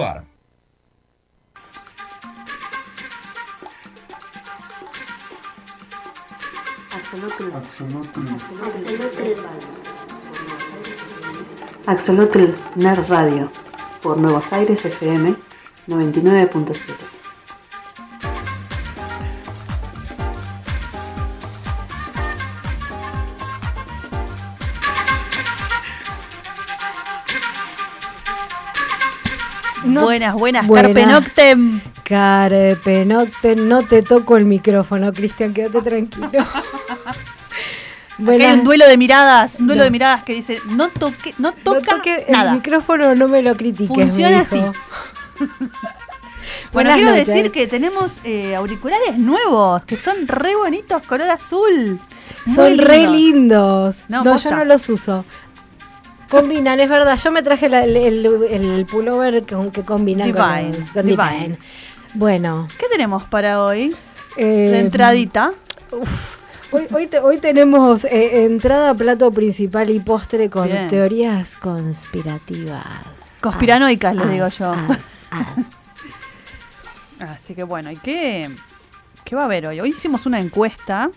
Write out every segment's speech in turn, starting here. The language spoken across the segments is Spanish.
actuar. Axolotl Nerd Radio por Nuevos Aires FM 99.7. buenas, buenas, Buenas. Carpe Noctem. Carpe Noctem, no te toco el micrófono, Cristian, quédate tranquilo. Acá hay un duelo de miradas, un duelo No. de miradas que dice, no toque, no No toca toque nada. el micrófono, no me lo critiques. Funciona así. Bueno, Buenas quiero noches. decir que tenemos eh, auriculares nuevos, que son re bonitos, color azul. Muy Son re lindos. No, No, yo no los uso. Combinan, es verdad. Yo me traje la- el, el- el pullover con, que combinan con, Divine, con Divine. Divine. Bueno. ¿Qué tenemos para hoy? eh, La entradita. Hoy, hoy, te- hoy tenemos eh, entrada, plato principal y postre con Bien. teorías conspirativas. Conspiranoicas, As, digo as, yo. as, as. Así que bueno, ¿y qué, qué va a haber hoy? Hoy hicimos una encuesta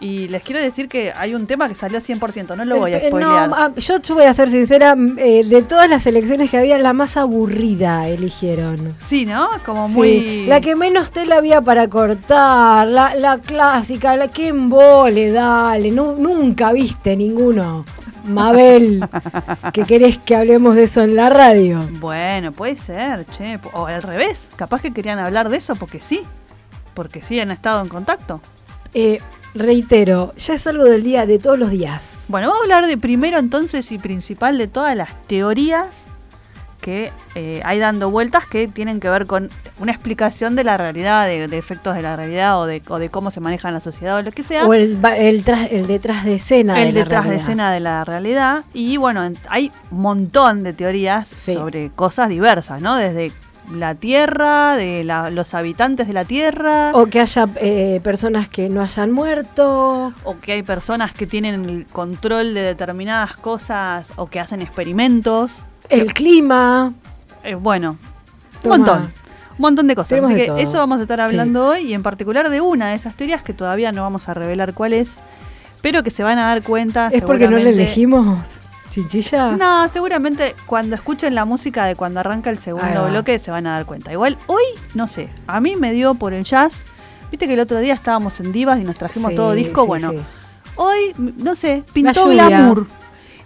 y les quiero decir que hay un tema que salió 100%, no lo voy a El- eh, spoilear. no, ah, yo te voy a ser sincera, mm, eh, de todas las elecciones que había, la más aburrida eligieron. Sí, ¿no? Como Sí, muy... la que menos tela había para cortar, la, la clásica, la que embole, dale, nu- nunca viste ninguno. Mabel, que querés que hablemos de eso en la radio. Bueno, puede ser, che. O al revés, capaz que querían hablar de eso porque sí. Porque sí han estado en contacto. Eh, reitero, ya es algo del día, de todos los días. Bueno, vamos a hablar de primero entonces y principal de todas las teorías que eh, hay dando vueltas que tienen que ver con una explicación de la realidad, de, de efectos de la realidad o de, o de cómo se maneja en la sociedad o lo que sea. O el, tras- el detrás de escena. el de la detrás de realidad. escena de la realidad. Y bueno, en- hay un montón de teorías Sí. sobre cosas diversas, ¿no? Desde la Tierra, de la- los habitantes de la Tierra, O que haya eh, personas que no hayan muerto. o que hay personas que tienen el control de determinadas cosas o que hacen experimentos. El clima. Eh, bueno, Toma. un montón. Un montón de cosas. Así de que todo. eso vamos a estar hablando hoy y en particular de una de esas teorías que todavía no vamos a revelar cuál es, pero que se van a dar cuenta. ¿Es porque no le seguramente- elegimos chinchilla? No, seguramente cuando escuchen la música de cuando arranca el segundo bloque se van a dar cuenta. Igual hoy, no sé, a mí me dio por el jazz. Viste que el otro día estábamos en Divas y nos trajimos Sí, todo disco. sí, bueno, sí. hoy, no sé, pintó glamour.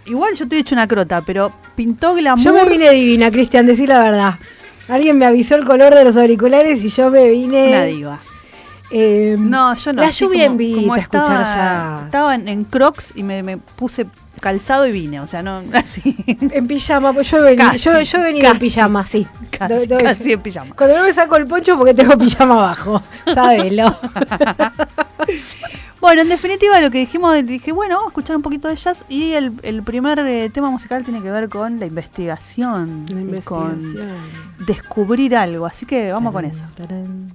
Igual yo estoy hecho una crota, pero pintó glamour. Yo me vine divina, Cristian, decí la verdad. Alguien me avisó el color de los auriculares y yo me vine. Una diva. eh, No, yo no. La lluvia como- invita como a escuchar estaba, ya. Estaba en, en Crocs y me, me puse calzado y vine. O sea, no, así. En pijama, pues yo he venido, Casi, yo, yo he venido en pijama, sí. Casi, Do- do- casi en pijama. Cuando no me saco el poncho porque tengo pijama abajo, sábelo. Bueno, en definitiva lo que dijimos, dije, bueno, vamos a escuchar un poquito de jazz y el, el primer eh, tema musical tiene que ver con la investigación, La y con investigación. descubrir algo, así que vamos con eso. Tarán.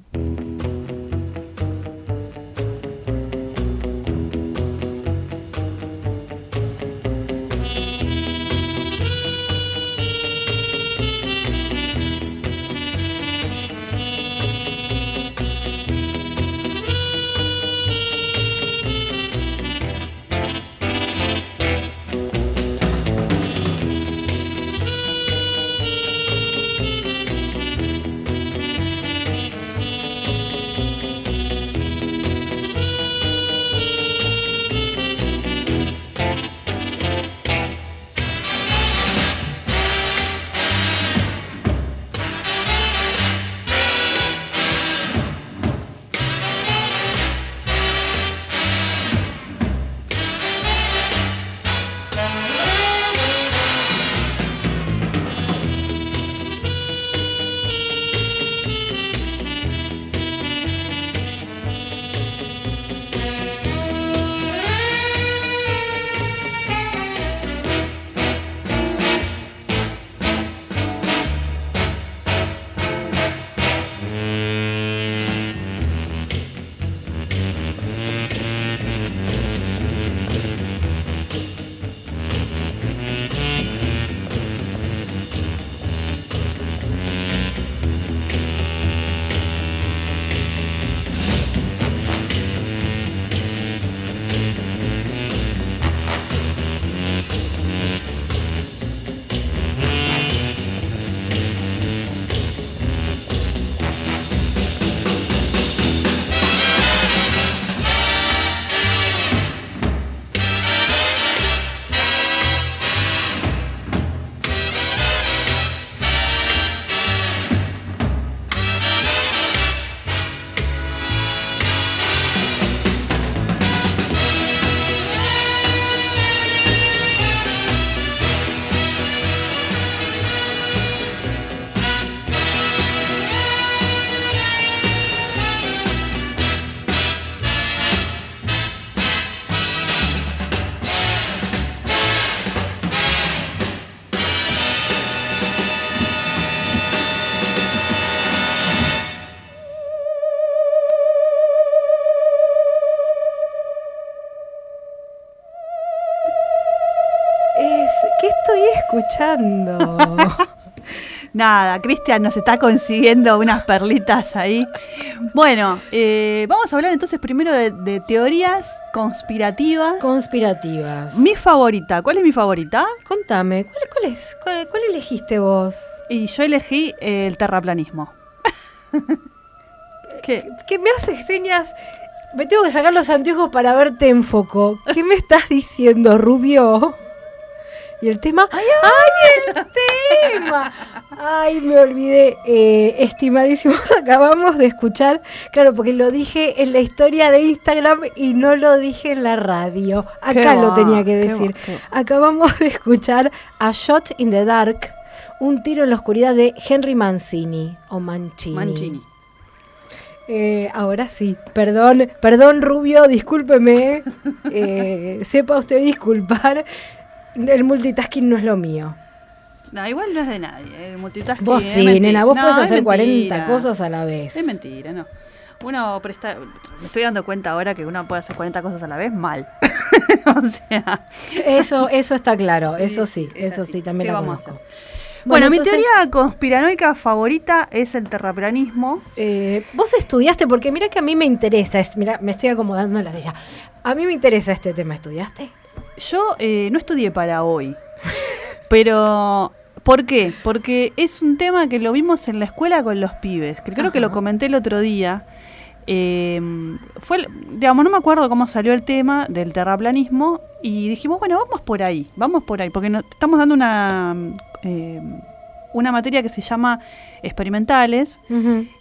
Escuchando. Nada, Cristian nos está consiguiendo unas perlitas ahí. Bueno, eh, vamos a hablar entonces primero de, de teorías conspirativas. Conspirativas. mi favorita, ¿cuál es mi favorita? Contame, ¿cuál, cuál es? ¿Cuál, cuál elegiste vos? Y yo elegí eh, el terraplanismo. ¿Qué? ¿Qué me haces señas? Me tengo que sacar los anteojos para verte en foco. ¿Qué me estás diciendo, Rubio? Y el tema. ¡Ay, el tema! Ay, me olvidé. Eh, estimadísimos, acabamos de escuchar. Claro, porque lo dije en la historia de Instagram y no lo dije en la radio. Acá Qué lo tenía que qué decir. va, qué va. Acabamos de escuchar A Shot in the Dark, un tiro en la oscuridad de Henry Mancini o Mancini. Mancini. Eh, ahora sí, perdón, perdón Rubio, discúlpeme. Eh, sepa usted disculpar. El multitasking no es lo mío. No, igual no es de nadie. El multitasking. Vos sí, mentira. nena, vos No, podés hacer 40 mentira. cosas a la vez. Es mentira, no. Uno presta. Me estoy dando cuenta ahora que uno puede hacer 40 cosas a la vez mal. o sea. Eso, eso está claro, eso sí, es eso así. sí, también ¿Qué la vamos a conozco. Bueno, mi entonces, teoría conspiranoica favorita es el terraplanismo. eh, vos estudiaste, porque mira que a mí me interesa, es, mira, me estoy acomodando en la silla. A mí me interesa este tema, ¿estudiaste? Yo eh, no estudié para hoy. Pero. ¿Por qué? Porque es un tema que lo vimos en la escuela con los pibes, que creo que lo comenté el otro día. Eh, fue, digamos, no me acuerdo cómo salió el tema del terraplanismo y dijimos, bueno, vamos por ahí, vamos por ahí, porque no- estamos dando una, eh, una materia que se llama experimentales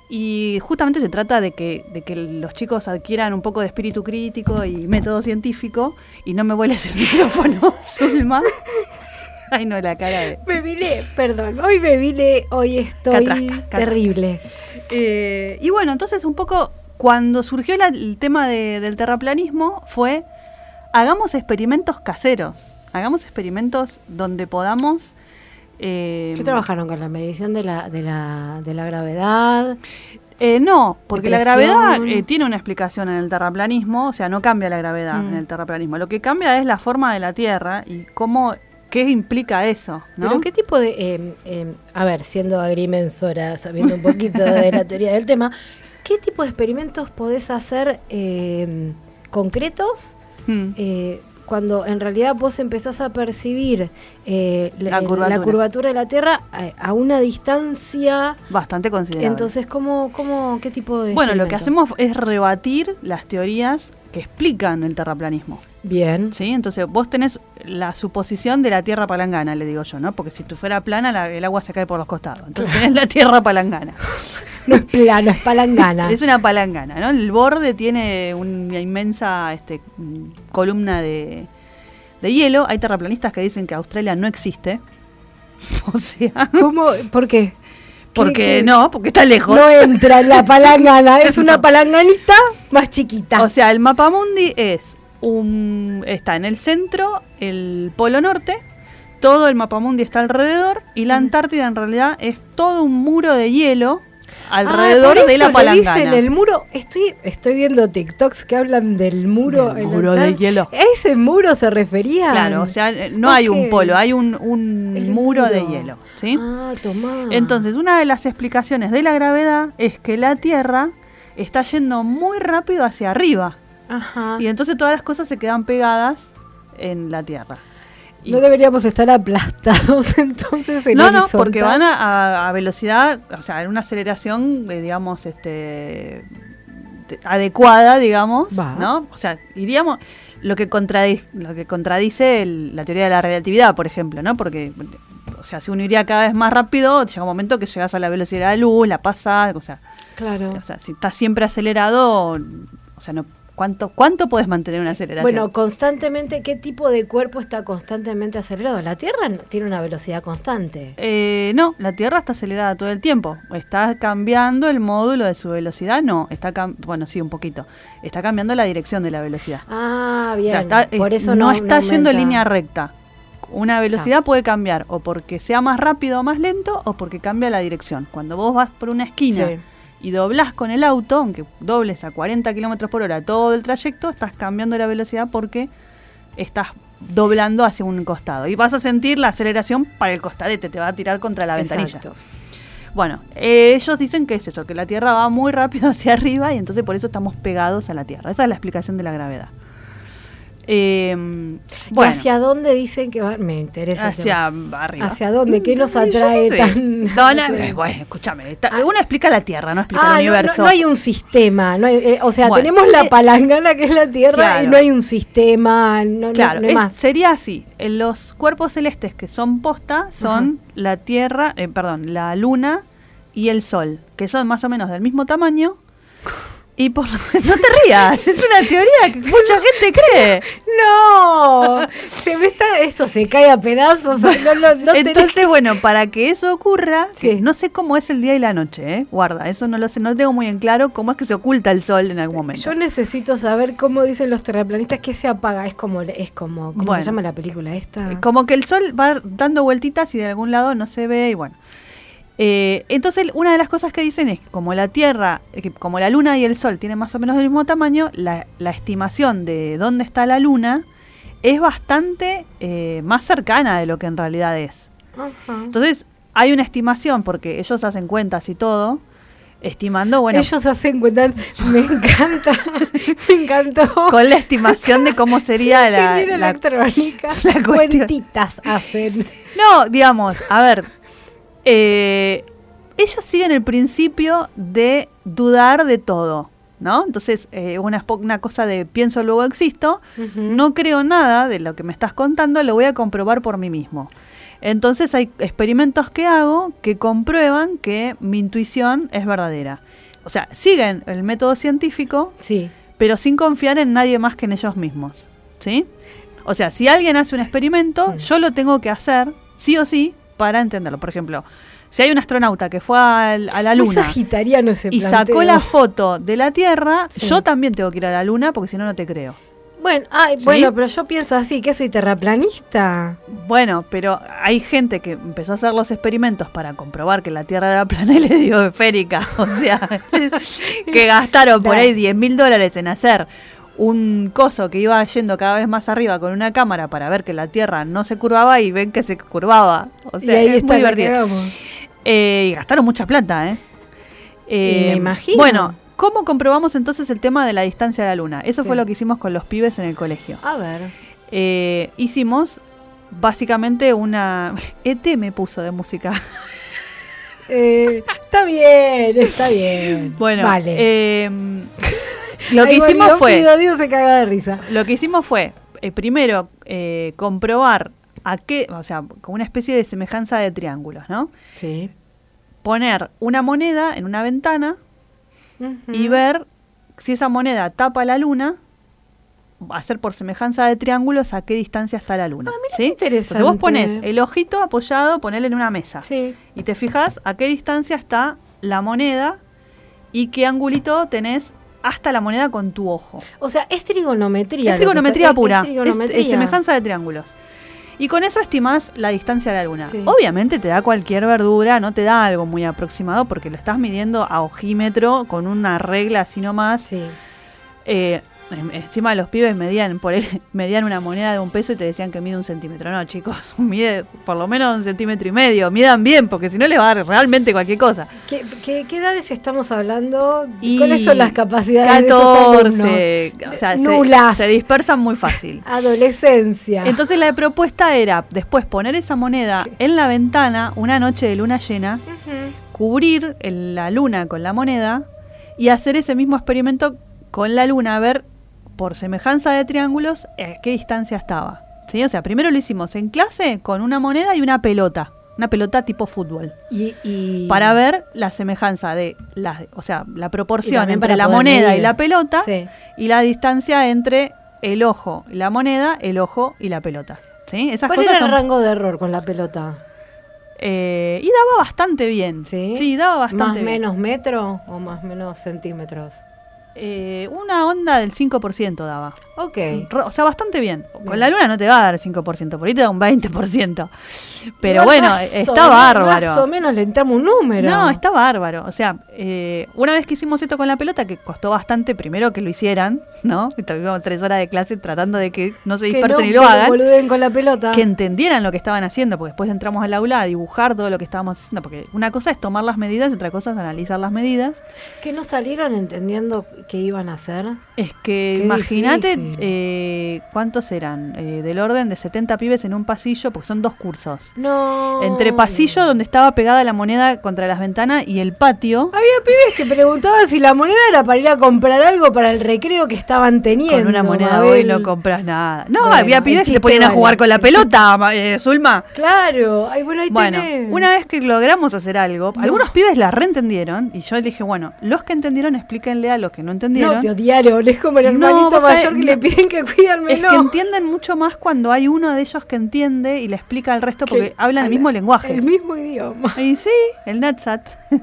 y justamente se trata de que, de que los chicos adquieran un poco de espíritu crítico y método científico. Y no me vueles el micrófono, Zulma. Ay, no, la cara de. Me vine, perdón, hoy me vine, hoy estoy Catrasca, catrasca. terrible. Eh, y bueno, entonces un poco cuando surgió la- el tema de- del terraplanismo fue hagamos experimentos caseros, hagamos experimentos donde podamos... eh, ¿Qué trabajaron con la medición de la, de la, de la gravedad? Eh, no, porque la gravedad eh, tiene una explicación en el terraplanismo, o sea, no cambia la gravedad Mm. en el terraplanismo. Lo que cambia es la forma de la Tierra y cómo, qué implica eso, ¿no? ¿Pero qué tipo de... eh, eh, a ver, siendo agrimensora, sabiendo un poquito de la teoría del tema, ¿qué tipo de experimentos podés hacer eh, concretos Mm. Eh, cuando en realidad vos empezás a percibir eh, La la, curvatura. la curvatura de la Tierra a, a una distancia... Bastante considerable. Entonces, ¿cómo, cómo, ¿qué tipo de... bueno, lo que hacemos es rebatir las teorías que explican el terraplanismo. Bien. ¿sí? Entonces, vos tenés la suposición de la Tierra palangana, le digo yo, ¿no? Porque si tú fuera plana, la- el agua se cae por los costados. Entonces, tenés la Tierra palangana. No es plano, es palangana. Es una palangana, ¿no? El borde tiene una inmensa este, columna de, de hielo. Hay terraplanistas que dicen que Australia no existe. O sea, ¿Cómo? ¿Por qué? porque ¿Qué- qué? no, porque está lejos. No entra en la palangana, es una palanganita más chiquita. O sea, el mapamundi es un está en el centro, el polo norte, todo el mapamundi está alrededor y la Antártida en realidad es todo un muro de hielo alrededor Ah, por de la palangana. dicen el muro. Estoy, estoy viendo TikToks que hablan del muro. Del muro de hielo. ¿A ese muro se refería? Claro, o sea, no hay un polo, hay un, muro, de hielo, ¿sí? Ah, tomá. Entonces, una de las explicaciones de la gravedad es que la Tierra está yendo muy rápido hacia arriba Ajá. y entonces todas las cosas se quedan pegadas en la Tierra. Y- No deberíamos estar aplastados entonces en no, no, horizontal. porque van a, a- a velocidad, o sea, en una aceleración, eh, digamos, este de- adecuada, digamos, Va. ¿no? O sea, iríamos lo que contradice, lo que contradice el- la teoría de la relatividad, por ejemplo, ¿no? Porque o sea, si uno iría cada vez más rápido, llega un momento que llegas a la velocidad de la luz, la pasas, o sea, Claro. o sea, si estás siempre acelerado, o sea, no ¿cuánto cuánto puedes mantener una aceleración? Bueno, constantemente, ¿qué tipo de cuerpo está constantemente acelerado? La Tierra tiene una velocidad constante. Eh, no, la Tierra está acelerada todo el tiempo. ¿Está cambiando el módulo de su velocidad? No, está bueno, sí, un poquito. Está cambiando la dirección de la velocidad. Ah, O bien. sea, está- Por eh, eso no, no, está yendo en línea recta. Una velocidad puede cambiar o porque sea más rápido o más lento o porque cambia la dirección. Cuando vos vas por una esquina Sí. Y doblás con el auto, aunque dobles a 40 kilómetros por hora todo el trayecto, estás cambiando la velocidad porque estás doblando hacia un costado. Y vas a sentir la aceleración para el costadete, te va a tirar contra la ventanilla. Exacto. Bueno, eh, ellos dicen que es eso, que la Tierra va muy rápido hacia arriba y entonces por eso estamos pegados a la Tierra. Esa es la explicación de la gravedad. Eh, ¿Y bueno, hacia dónde dicen que va? Me interesa. hacia arriba. ¿Hacia dónde? ¿Qué nos atrae tan.? No, no, eh, bueno, escúchame. está- Uno explica la Tierra, no explica Ah, el no, universo. no, no hay un sistema. No hay- eh, o sea, Bueno, tenemos la eh, palangana que es la Tierra y no hay un sistema. No, Claro, es- más. sería así. En los cuerpos celestes que son posta son la Tierra, eh, perdón, la Luna y el Sol, que son más o menos del mismo tamaño. Y por lo no te rías, es una teoría que mucha gente cree. No, se me está, eso se cae a pedazos. No, no, no tenés- Entonces, bueno, para que eso ocurra, que no sé cómo es el día y la noche, ¿eh? guarda, eso no lo sé, no tengo muy en claro cómo es que se oculta el sol en algún momento. yo necesito saber cómo dicen los terraplanistas que se apaga. Es como, es como, ¿cómo Bueno. se llama la película esta? Como que el sol va dando vueltitas y de algún lado no se ve y bueno. Eh, entonces, una de las cosas que dicen es que como la Tierra, eh, que como la Luna y el Sol tienen más o menos el mismo tamaño, la, la estimación de dónde está la Luna es bastante eh, más cercana de lo que en realidad es. Entonces, hay una estimación, porque ellos hacen cuentas y todo, estimando, bueno, Ellos hacen cuenta, me encanta, me encantó. con la estimación de cómo sería la, la- electrónica, la cuestión. cuentitas hacen. No, digamos, a ver, eh, ellos siguen el principio de dudar de todo, ¿no? Entonces, eh, una, cosa de pienso luego existo, no creo nada de lo que me estás contando, lo voy a comprobar por mí mismo. Entonces hay experimentos que hago que comprueban que mi intuición es verdadera. O sea, siguen el método científico, Sí. pero sin confiar en nadie más que en ellos mismos. ¿Sí? O sea, si alguien hace un experimento, Mm. yo lo tengo que hacer, sí o sí, para entenderlo. Por ejemplo, si hay un astronauta que fue al- a la Luna sagitariano ese y planteo. sacó la foto de la Tierra, Sí. yo también tengo que ir a la Luna porque si no, no te creo. Bueno, ay, ¿Sí? bueno, pero yo pienso así, que soy terraplanista. Bueno, pero hay gente que empezó a hacer los experimentos para comprobar que la Tierra era plana y le dio esférica. O sea, que gastaron por ahí 10 mil dólares en hacer un coso que iba yendo cada vez más arriba con una cámara para ver que la Tierra no se curvaba y ven que se curvaba. O sea, y ahí es está muy divertido. Eh, y gastaron mucha plata, ¿eh? Y me imagino. Bueno, ¿cómo comprobamos entonces el tema de la distancia a la Luna? Eso fue lo que hicimos con los pibes en el colegio. A ver. Eh, hicimos básicamente una... ET me puso de música. Eh, está bien, está bien. Bueno, vale. lo que Ahí hicimos fue... Guido- Guido se caga de risa. Lo que hicimos fue, eh, primero, eh, comprobar a qué, o sea, con una especie de semejanza de triángulos, ¿no? Sí. Poner una moneda en una ventana y ver si esa moneda tapa la luna, hacer por semejanza de triángulos a qué distancia está la luna. Ah, ¿sí? Entonces vos pones el ojito apoyado, ponele en una mesa. Sí. Y te fijas a qué distancia está la moneda y qué angulito tenés hasta la moneda con tu ojo. O sea, es trigonometría. Es trigonometría pura, Es, trigonometría. es- es semejanza de triángulos. Y con eso estimás la distancia a la luna. Sí. Obviamente te da cualquier verdura, no te da algo muy aproximado porque lo estás midiendo a ojímetro con una regla así nomás. Sí. Eh, encima los pibes medían, por él, medían una moneda de un peso y te decían que mide un centímetro. No, chicos, mide por lo menos un centímetro y medio. Midan bien, porque si no les va a dar realmente cualquier cosa. ¿Qué, qué, qué edades estamos hablando? Y ¿Cuáles son las capacidades de esos alumnos? 14, o sea, Nulas. Se, dispersan muy fácil. Adolescencia. Entonces la propuesta era después poner esa moneda en la ventana una noche de luna llena, cubrir el- la luna con la moneda y hacer ese mismo experimento con la luna, a ver por semejanza de triángulos a qué distancia estaba. ¿Sí? O sea, primero lo hicimos en clase con una moneda y una pelota, una pelota tipo fútbol, Y, y- para ver la semejanza de la, o sea, la proporción entre la moneda y la pelota Sí. y la distancia entre el ojo y la moneda, el ojo y la pelota. ¿Sí? Esas ¿Cuál cosas era el son- rango de error con la pelota? eh, y daba bastante bien. ¿Sí? daba bastante ¿Más bien. menos metro o más menos centímetros? Eh, una onda del 5% daba. Ok. O sea, bastante bien. Bien. Con la luna no te va a dar el 5%, por ahí te da un 20%. Pero bueno, o está bárbaro. Más o menos le entramos un número. No, está bárbaro. O sea, eh, una vez que hicimos esto con la pelota, que costó bastante primero que lo hicieran, ¿no? Y Tuvimos tres horas de clase tratando de que no se Que dispersen no y lo hagan. con la pelota. Que entendieran lo que estaban haciendo, porque después entramos al aula a dibujar todo lo que estábamos haciendo. Porque una cosa es tomar las medidas y otra cosa es analizar las medidas. Que no salieron entendiendo qué iban a hacer. Es que imagínate eh, cuántos eran, eh, del orden de 70 pibes en un pasillo, porque son dos cursos. No. Entre pasillo donde estaba pegada la moneda contra las ventanas y el patio. Había pibes que preguntaban si la moneda era para ir a comprar algo para el recreo que estaban teniendo. Con una moneda Mabel. hoy no compras nada. No, Bueno, había pibes que se ponían a jugar con la pelota, eh, Zulma. Claro. Ay, bueno, ahí Bueno, tenés. una vez que logramos hacer algo, No. algunos pibes la reentendieron y yo dije, bueno, los que entendieron explíquenle a los que no entendieron. No, te odiaron. Es como el No, hermanito mayor que no. le piden que cuide al es que entienden mucho más cuando hay uno de ellos que entiende y le explica al resto porque Que hablan el mismo lenguaje. El mismo idioma. Y sí, el Natsat.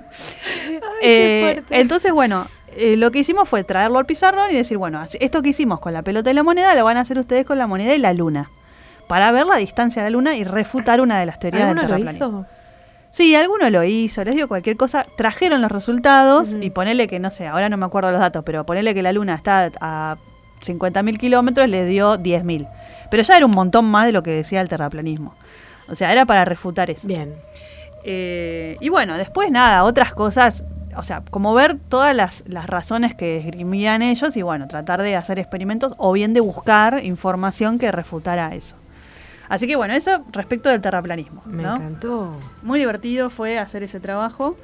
Eh, entonces, bueno, eh, lo que hicimos fue traerlo al pizarrón y decir, bueno, esto que hicimos con la pelota y la moneda lo van a hacer ustedes con la moneda y la luna. Para ver la distancia de la luna y refutar una de las teorías del ¿Alguno lo terraplanismo. Sí, alguno lo hizo, les digo cualquier cosa. Trajeron los resultados y ponele que, no sé, ahora no me acuerdo los datos, pero ponele que la luna está a 50.000 kilómetros, le dio 10.000. Pero ya era un montón más de lo que decía el terraplanismo. O sea, era para refutar eso. Bien. Eh, y bueno, después nada, otras cosas, o sea, como ver todas las, las razones que esgrimían ellos y bueno, tratar de hacer experimentos o bien de buscar información que refutara eso. Así que bueno, eso respecto del terraplanismo. Me ¿no? encantó. Muy divertido fue hacer ese trabajo.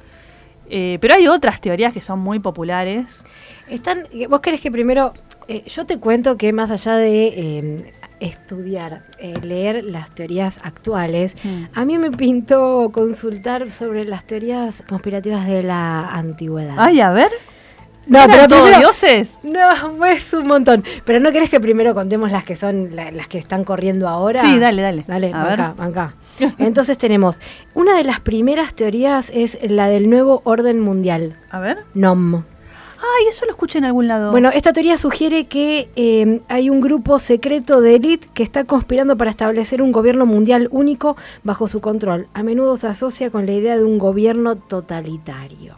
Eh, pero hay otras teorías que son muy populares. Están, vos querés que primero, eh, yo te cuento que más allá de eh, estudiar, eh, leer las teorías actuales, Mm. a mí me pintó consultar sobre las teorías conspirativas de la antigüedad. Ay, a ver. No, ¿Eran pero todos primero- dioses? No, es un montón. Pero no querés que primero contemos las que son la- las que están corriendo ahora. Sí, dale, dale. Dale, A ver. acá, acá. Entonces tenemos, una de las primeras teorías es la del nuevo orden mundial, A ver. NOM. Ay, eso lo escuché en algún lado. Bueno, esta teoría sugiere que eh, hay un grupo secreto de élite que está conspirando para establecer un gobierno mundial único bajo su control. A menudo se asocia con la idea de un gobierno totalitario.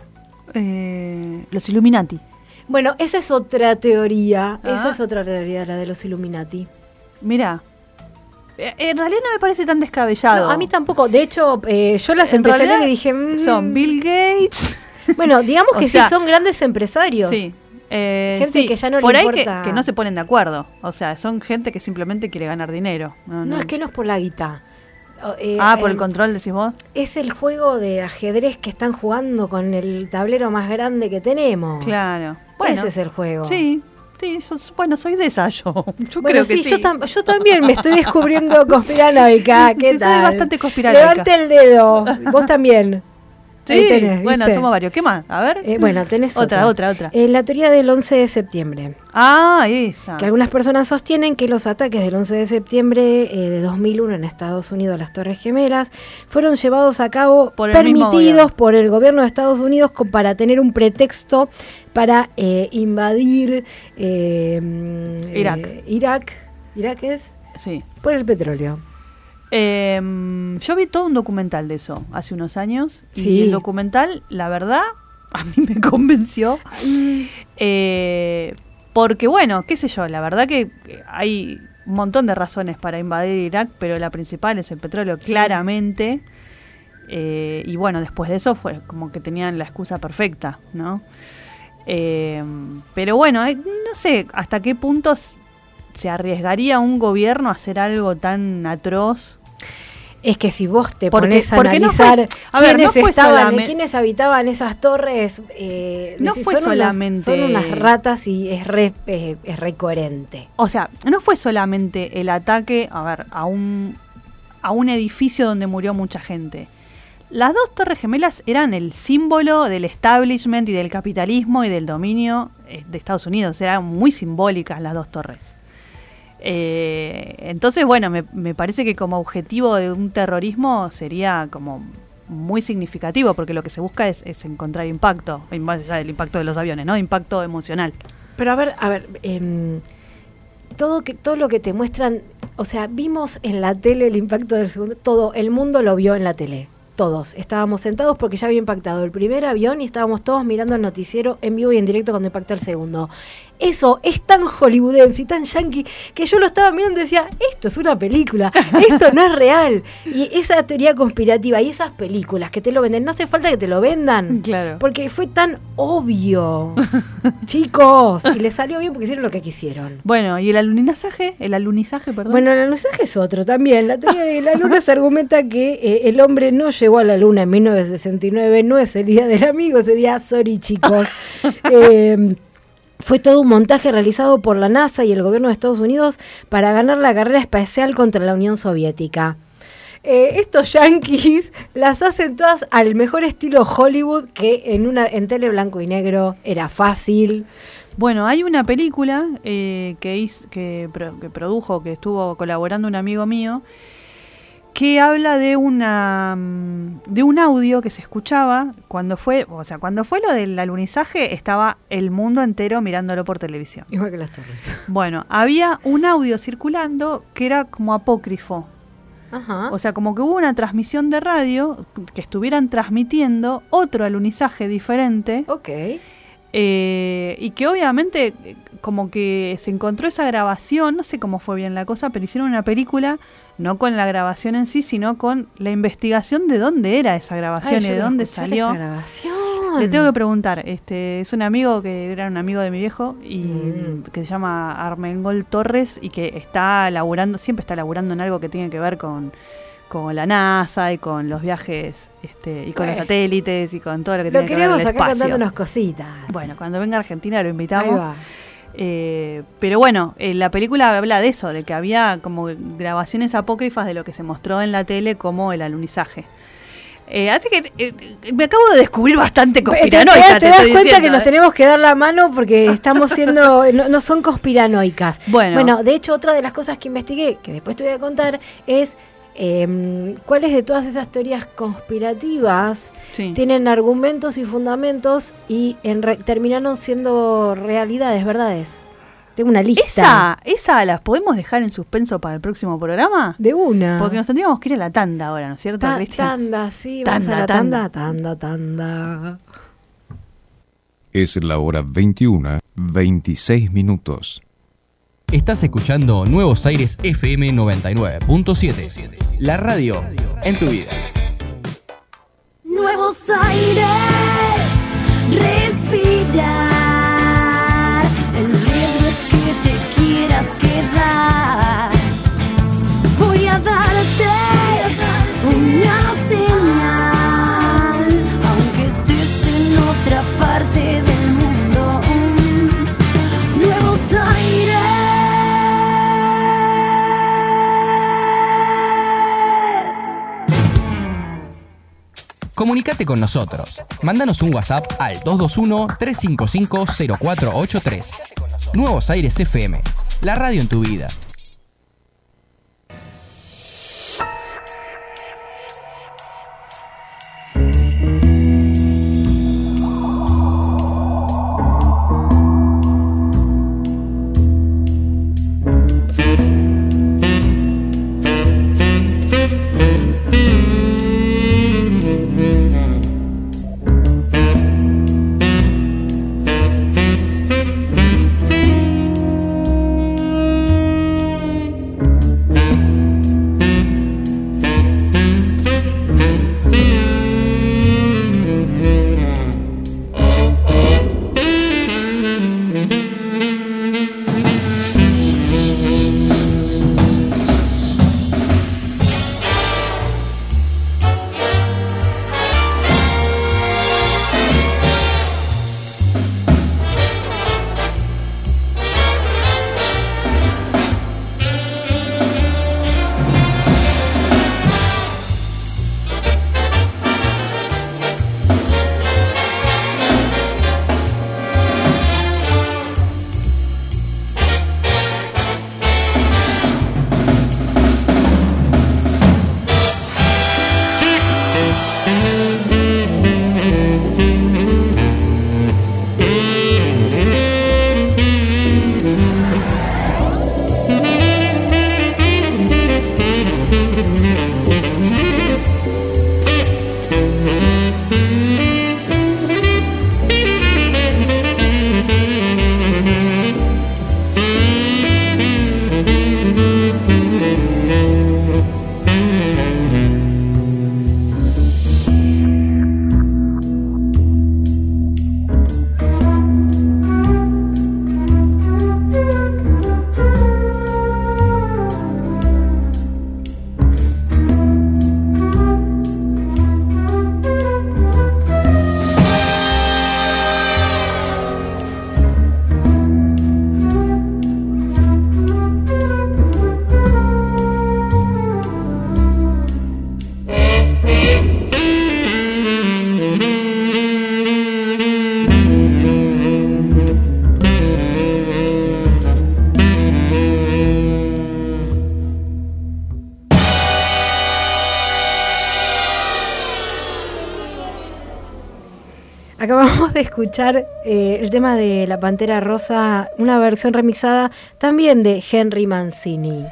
Eh, los Illuminati. Bueno, esa es otra teoría. Ah. Esa es otra teoría, la de los Illuminati. Mira. Eh, En realidad no me parece tan descabellado. No, a mí tampoco. De hecho, eh, yo las En empecé y dije. mm, Son Bill Gates. Bueno, digamos que sea, sí son grandes empresarios. Sí. Eh, Gente sí, que ya no le por ahí importa. que, que no se ponen de acuerdo. O sea, son gente que simplemente quiere ganar dinero. No, No, no. es que no es por la guita. O, eh, Ah, por el control, decís vos. Es el juego de ajedrez que están jugando con el tablero más grande que tenemos. Claro. Bueno, Ese es el juego. sí. Sí, sos- bueno, soy de esa yo. Yo Bueno, creo que sí, sí. Yo, tam- yo también me estoy descubriendo conspiranoica. ¿Qué Sí, soy tal? bastante conspiranoica. Levante el dedo. Vos también. Sí, tenés, bueno, somos varios. ¿Qué más? A ver. Eh, bueno, tenés otra, otra. otra, otra. Eh, la teoría del 11 de septiembre. ah, esa. Que algunas personas sostienen que los ataques del 11 de septiembre eh, de 2001 en Estados Unidos a las Torres Gemelas fueron llevados a cabo Por permitidos por el gobierno de Estados Unidos co- para tener un pretexto para eh, invadir eh, mm, Irak. Irak. ¿Irak es? Sí. Por el petróleo. Em, yo vi todo un documental de eso hace unos años. Sí. Y el documental, la verdad, a mí me convenció. Eh, porque bueno, qué sé yo, la verdad que eh, hay un montón de razones para invadir Irak, pero la principal es el petróleo, claramente. Eh, y bueno, después de eso fue como que tenían la excusa perfecta, ¿no? Eh, pero bueno, eh, no sé hasta qué puntos se arriesgaría un gobierno a hacer algo tan atroz. Es que si vos te Porque- pones a porque no fue- analizar a ver, quiénes no fue estaban, quiénes habitaban esas torres, eh, No decís, fue son unas- solamente- son unas ratas y es re, eh, es re coherente. O sea, no fue solamente el ataque, a ver, a un, a un edificio donde murió mucha gente. Las dos torres gemelas eran el símbolo del establishment y del capitalismo y del dominio eh, de Estados Unidos. Eran muy simbólicas las dos torres. Eh, entonces, bueno, me, parece que como objetivo de un terrorismo sería como muy significativo, porque lo que se busca es, encontrar impacto, más allá del impacto de los aviones, ¿no? Impacto emocional. Pero a ver, a ver, em, todo, que, todo lo que te muestran, o sea, vimos en la tele el impacto del segundo, todo, el mundo lo vio en la tele. Todos estábamos sentados porque ya había impactado el primer avión y estábamos todos mirando el noticiero en vivo y en directo cuando impacta el segundo. Eso es tan hollywoodense y tan yankee que yo lo estaba mirando y decía, esto es una película, esto no es real. Y esa teoría conspirativa y esas películas que te lo venden, no hace falta que te lo vendan. Claro. Porque fue tan obvio. Chicos, y les salió bien porque hicieron lo que quisieron. Bueno, ¿y el alunizaje? El alunizaje, perdón. Bueno, el alunizaje es otro también. La teoría de la luna se argumenta que eh, el hombre no llegó a la luna en 1969, no es el día del amigo, ese día, sorry chicos. Eh, fue todo un montaje realizado por la NASA y el gobierno de Estados Unidos para ganar la carrera espacial contra la Unión Soviética. Eh, estos yankees las hacen todas al mejor estilo Hollywood, que en una en tele blanco y negro era fácil. Bueno, hay una película eh, que, hizo, que, que produjo, que estuvo colaborando un amigo mío, que habla de una mm, de un audio que se escuchaba cuando fue, o sea, cuando fue lo del alunizaje, estaba el mundo entero mirándolo por televisión. Igual que las torres. Bueno, había un audio circulando que era como apócrifo. Ajá. O sea, como que hubo una transmisión de radio que estuvieran transmitiendo otro alunizaje diferente. ok. Eh, y que obviamente eh, como que se encontró esa grabación, no sé cómo fue bien la cosa, pero hicieron una película no con la grabación en sí, sino con la investigación de dónde era esa grabación Ay, y de dónde salió. esa grabación. Le tengo que preguntar, este es un amigo que era un amigo de mi viejo y Mm. que se llama Armengol Torres y que está laburando, siempre está laburando en algo que tiene que ver con, con la NASA y con los viajes este, y con los satélites y con todo lo que Lo tiene que ver con queremos el acá espacio. contándonos cositas. Bueno, cuando venga a Argentina lo Ahí invitamos. va. Eh, pero bueno, eh, la película habla de eso, de que había como grabaciones apócrifas de lo que se mostró en la tele como el alunizaje. Eh, así que eh, me acabo de descubrir bastante Te, te- conspiranoica. te das cuenta diciendo, que nos tenemos que dar la mano porque estamos siendo, no, no son conspiranoicas. Bueno. de hecho, otra de las cosas que investigué, que después te voy a contar, es em, cuáles de todas esas teorías conspirativas Sí. tienen argumentos y fundamentos y en re- terminaron siendo realidades, verdades. Tengo una lista ¿Esa, ¿Esa las podemos dejar en suspenso para el próximo programa? de una. Porque nos tendríamos que ir a la tanda ahora, ¿no es cierto, Ta- Cristian? tanda, sí, vamos Tanda, a la tanda. tanda, tanda, tanda. Es la hora 21, 26 minutos. Estás escuchando Nuevos Aires FM 99.7. La radio en tu vida. Nuevos aires, respirar. Comunicate con nosotros. Mándanos un WhatsApp al 221-355-0483. Nuevos Aires FM. La radio en tu vida. De escuchar eh, el tema de La Pantera Rosa, una versión remixada también de Henry Mancini.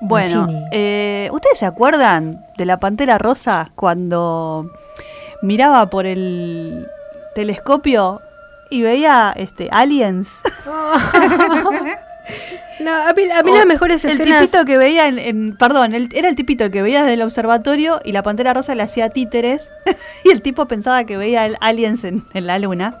Bueno, Mancini. eh, ¿ustedes se acuerdan de la Pantera Rosa cuando miraba por el telescopio y veía este aliens? No, a mí, a mí las mejores el escenas... tipito que veía en, en- perdón, el- era el tipito que veía desde el observatorio y la Pantera Rosa le hacía títeres y el tipo pensaba que veía el aliens en, en la luna.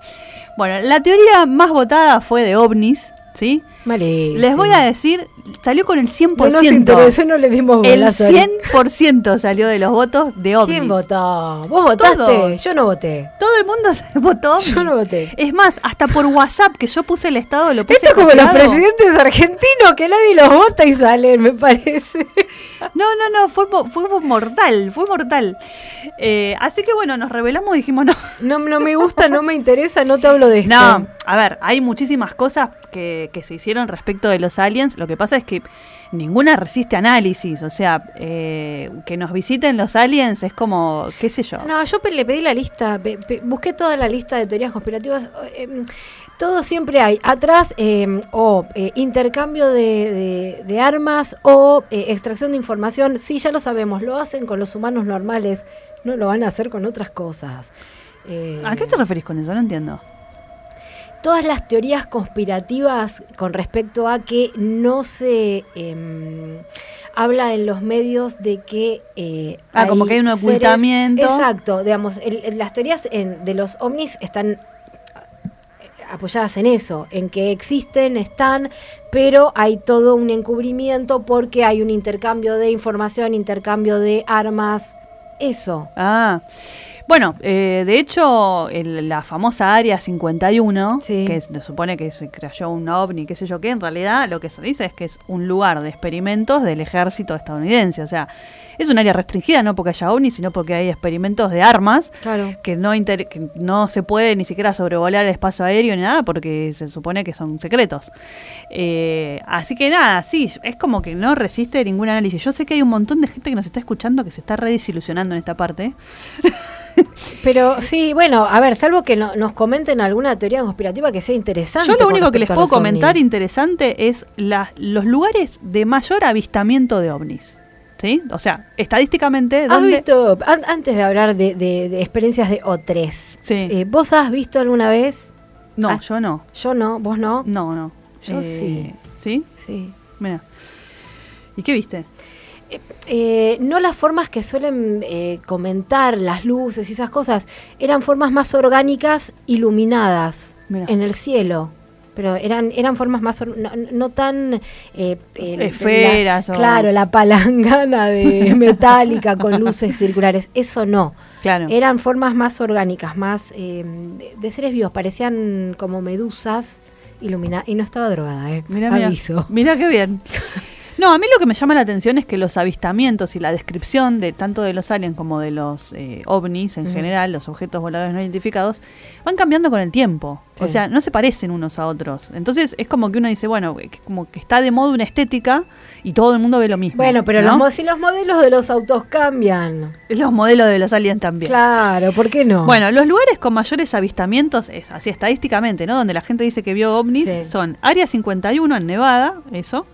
Bueno, la teoría más votada fue de ovnis, ¿sí? Malísimo. Les voy a decir, salió con el 100%. No nos interesó, no le dimos el bolazo. 100% salió de los votos de ovnis. ¿Quién votó? ¿Vos votaste? Todos. Yo no voté. Todo el mundo se votó. Yo no voté. Es más, hasta por WhatsApp, que yo puse el estado, lo puse Esto es como los presidentes argentinos que nadie los vota y salen, me parece. No, no, no, fue, mo- fue mortal, fue mortal. Eh, así que bueno, nos revelamos y dijimos no. No, no me gusta, no me interesa, no te hablo de esto. No, a ver, hay muchísimas cosas que, que se hicieron respecto de los aliens. Lo que pasa es que ninguna resiste análisis. O sea, eh, que nos visiten los aliens es como, qué sé yo. No, yo le pedí la lista, pe- pe- busqué toda la lista de teorías conspirativas. eh, todo siempre hay. Atrás, eh, o eh, intercambio de, de- de armas o extracción de información. Sí, ya lo sabemos, lo hacen con los humanos normales, no lo van a hacer con otras cosas. ¿A qué te referís con eso? No entiendo. Todas las teorías conspirativas con respecto a que no se em, habla en los medios de que eh, Ah, como que hay un seres- ocultamiento. exacto, digamos, el- el- las teorías en- de los ovnis están eh, apoyadas en eso, en que existen, están, pero hay todo un encubrimiento porque hay un intercambio de información, intercambio de armas, eso. Ah, bueno, eh, de hecho, el- la famosa Área 51, Sí. que se supone que se creó un ovni, qué sé yo qué, en realidad lo que se dice es que es un lugar de experimentos del ejército estadounidense. O sea, es un área restringida, no porque haya ovnis, sino porque hay experimentos de armas Claro. que no, inter- que no se puede ni siquiera sobrevolar el espacio aéreo ni nada porque se supone que son secretos. Eh, así que nada, sí, es como que no resiste ningún análisis. Yo sé que hay un montón de gente que nos está escuchando que se está redesilusionando en esta parte. Pero sí, bueno, a ver, salvo que no- nos comenten alguna teoría conspirativa que sea interesante. Yo lo único que les puedo comentar ovnis. interesante es la- los lugares de mayor avistamiento de ovnis. ¿Sí? O sea, estadísticamente, ¿Has ¿dónde? visto, an- antes de hablar de, de- de experiencias de O3, Sí. eh, ¿vos has visto alguna vez? no, ah. yo no. Yo no, vos no. No, no. Yo sí. ¿Sí? Sí. Mira. ¿Y qué viste? Eh, no las formas que suelen eh, comentar, las luces y esas cosas, eran formas más orgánicas, iluminadas en el cielo. Pero eran, eran formas más, no, no tan... eh, Esferas la- o- Claro, la palangana de metálica con luces circulares. Eso no. Claro. Eran formas más orgánicas, más eh, de, de seres vivos. Parecían como medusas iluminadas. Y no estaba drogada, ¿eh? Aviso. Mira qué bien. No, a mí lo que me llama la atención es que los avistamientos y la descripción de tanto de los aliens como de los eh, ovnis en general, los objetos voladores no identificados, van cambiando con el tiempo. O sea, no se parecen unos a otros. Entonces es como que uno dice, bueno, que como que está de moda una estética y todo el mundo ve lo mismo. Bueno, pero ¿no? los, si los modelos de los autos cambian. los modelos de los aliens también. Claro, ¿por qué no? Bueno, los lugares con mayores avistamientos, es así estadísticamente, ¿no? Donde la gente dice que vio ovnis, Sí. son Área 51 en Nevada, eso.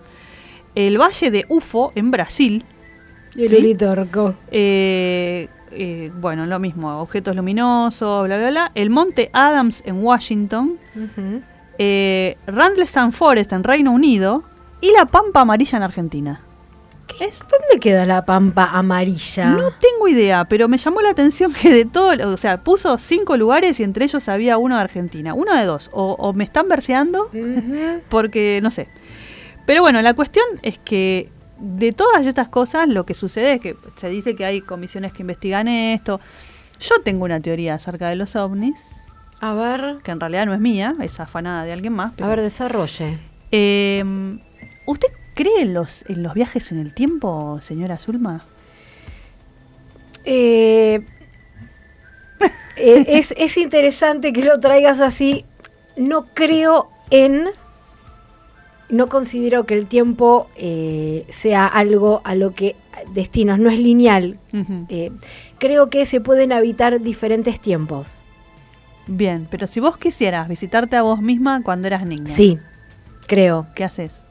El Valle de Ufo en Brasil. el ¿sí? Eh, eh, bueno, lo mismo, objetos luminosos, bla, bla, bla. El Monte Adams en Washington. Ujú. Eh, Randleston Forest en Reino Unido. Y la Pampa Amarilla en Argentina. Es- ¿Dónde queda la pampa amarilla? No tengo idea, pero me llamó la atención que de todo, o sea, puso cinco lugares y entre ellos había uno de Argentina. Uno de dos. O, o me están verseando porque no sé. Pero bueno, la cuestión es que de todas estas cosas lo que sucede es que se dice que hay comisiones que investigan esto. Yo tengo una teoría acerca de los ovnis, A ver, que en realidad no es mía, es afanada de alguien más. a ver, desarrolle. Eh, ¿Usted cree en los, en los viajes en el tiempo, señora Zulma? Eh, eh, es, es interesante que lo traigas así. No creo en. No considero que el tiempo eh, sea algo a lo que destinos, no es lineal. Eh, creo que se pueden habitar diferentes tiempos. Bien, pero si vos quisieras visitarte a vos misma cuando eras niña, Sí, creo, ¿qué haces?